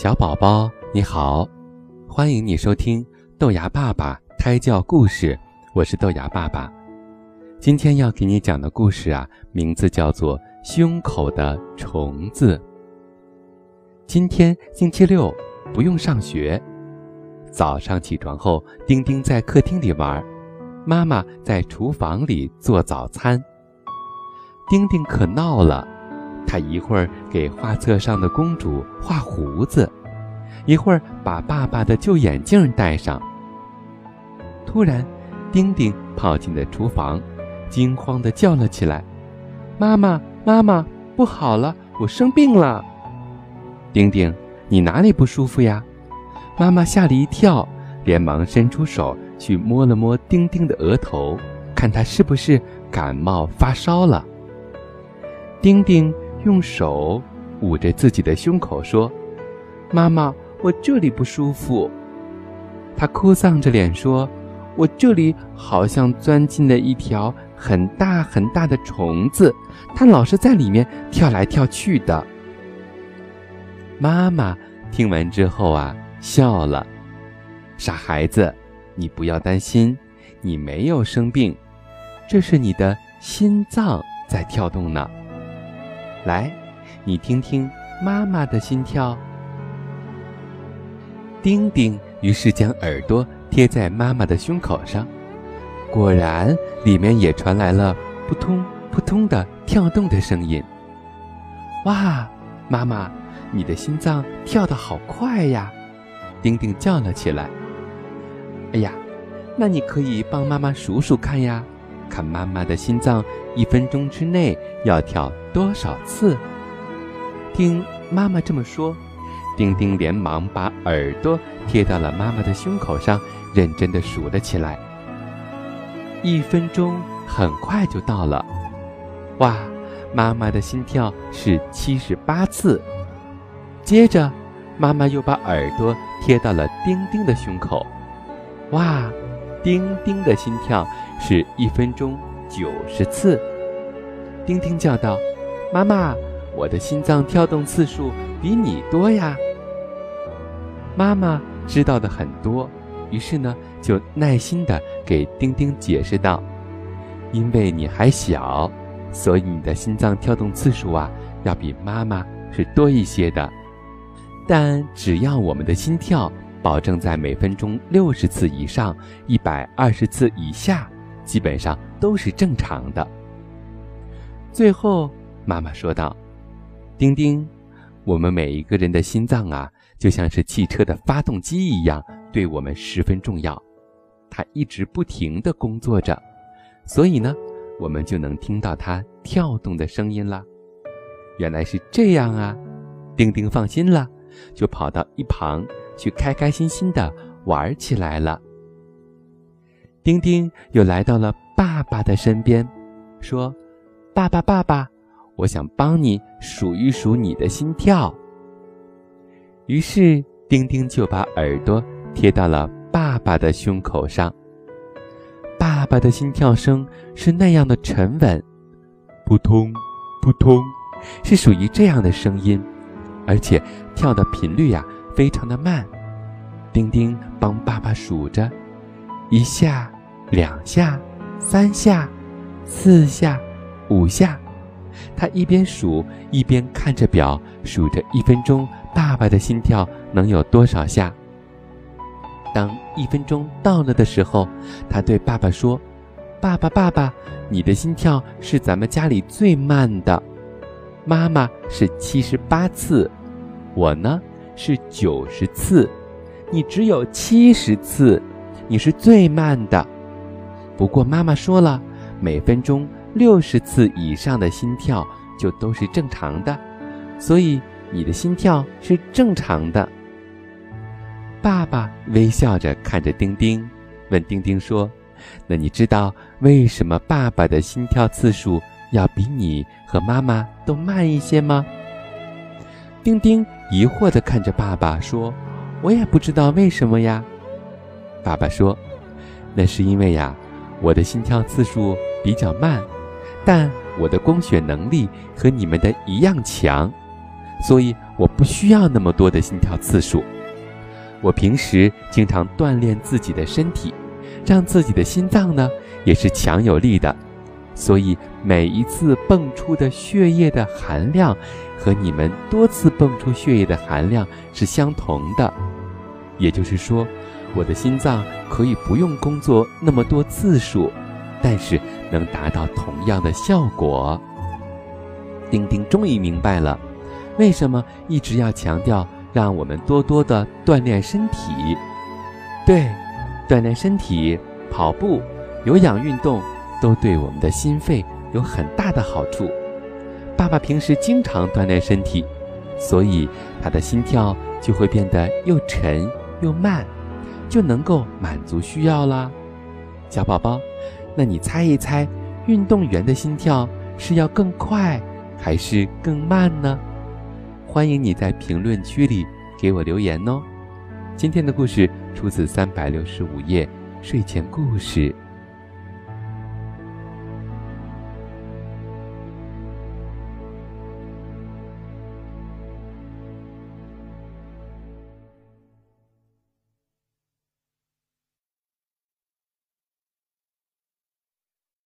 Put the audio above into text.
小宝宝你好，欢迎你收听豆芽爸爸胎教故事。我是豆芽爸爸，今天要给你讲的故事啊，名字叫做《胸口的虫子》。今天星期六，不用上学。早上起床后，丁丁在客厅里玩，妈妈在厨房里做早餐。丁丁可闹了。他一会儿给画册上的公主画胡子，一会儿把爸爸的旧眼镜戴上。突然，丁丁跑进了厨房，惊慌地叫了起来：“妈妈，妈妈，不好了，我生病了！”丁丁，你哪里不舒服呀？妈妈吓了一跳，连忙伸出手去摸了摸丁丁的额头，看他是不是感冒发烧了。丁丁。用手捂着自己的胸口说：“妈妈，我这里不舒服。”他哭丧着脸说：“我这里好像钻进了一条很大很大的虫子，它老是在里面跳来跳去的。”妈妈听完之后啊，笑了：“傻孩子，你不要担心，你没有生病，这是你的心脏在跳动呢。”来，你听听妈妈的心跳。丁丁于是将耳朵贴在妈妈的胸口上，果然里面也传来了扑通扑通的跳动的声音。哇，妈妈，你的心脏跳得好快呀！丁丁叫了起来。哎呀，那你可以帮妈妈数数看呀。看妈妈的心脏一分钟之内要跳多少次？听妈妈这么说，丁丁连忙把耳朵贴到了妈妈的胸口上，认真的数了起来。一分钟很快就到了，哇，妈妈的心跳是七十八次。接着，妈妈又把耳朵贴到了丁丁的胸口，哇。丁丁的心跳是一分钟九十次。丁丁叫道：“妈妈，我的心脏跳动次数比你多呀。”妈妈知道的很多，于是呢，就耐心的给丁丁解释道：“因为你还小，所以你的心脏跳动次数啊，要比妈妈是多一些的。但只要我们的心跳……”保证在每分钟六十次以上，一百二十次以下，基本上都是正常的。最后，妈妈说道：“丁丁，我们每一个人的心脏啊，就像是汽车的发动机一样，对我们十分重要。它一直不停的工作着，所以呢，我们就能听到它跳动的声音了。原来是这样啊！丁丁放心了，就跑到一旁。”去开开心心的玩起来了。丁丁又来到了爸爸的身边，说：“爸爸，爸爸，我想帮你数一数你的心跳。”于是丁丁就把耳朵贴到了爸爸的胸口上。爸爸的心跳声是那样的沉稳，扑通，扑通，是属于这样的声音，而且跳的频率呀。非常的慢，丁丁帮爸爸数着，一下、两下、三下、四下、五下。他一边数一边看着表，数着一分钟爸爸的心跳能有多少下。当一分钟到了的时候，他对爸爸说：“爸爸，爸爸，你的心跳是咱们家里最慢的，妈妈是七十八次，我呢？”是九十次，你只有七十次，你是最慢的。不过妈妈说了，每分钟六十次以上的心跳就都是正常的，所以你的心跳是正常的。爸爸微笑着看着丁丁，问丁丁说：“那你知道为什么爸爸的心跳次数要比你和妈妈都慢一些吗？”丁丁疑惑地看着爸爸说：“我也不知道为什么呀。”爸爸说：“那是因为呀，我的心跳次数比较慢，但我的供血能力和你们的一样强，所以我不需要那么多的心跳次数。我平时经常锻炼自己的身体，让自己的心脏呢也是强有力的，所以每一次蹦出的血液的含量，和你们多次蹦出血液的含量是相同的。也就是说，我的心脏可以不用工作那么多次数，但是能达到同样的效果。丁丁终于明白了，为什么一直要强调让我们多多的锻炼身体。对，锻炼身体，跑步、有氧运动都对我们的心肺有很大的好处。爸爸平时经常锻炼身体，所以他的心跳就会变得又沉又慢，就能够满足需要啦。小宝宝，那你猜一猜，运动员的心跳是要更快？还是更慢呢？欢迎你在评论区里给我留言哦。今天的故事出自三百六十五页睡前故事。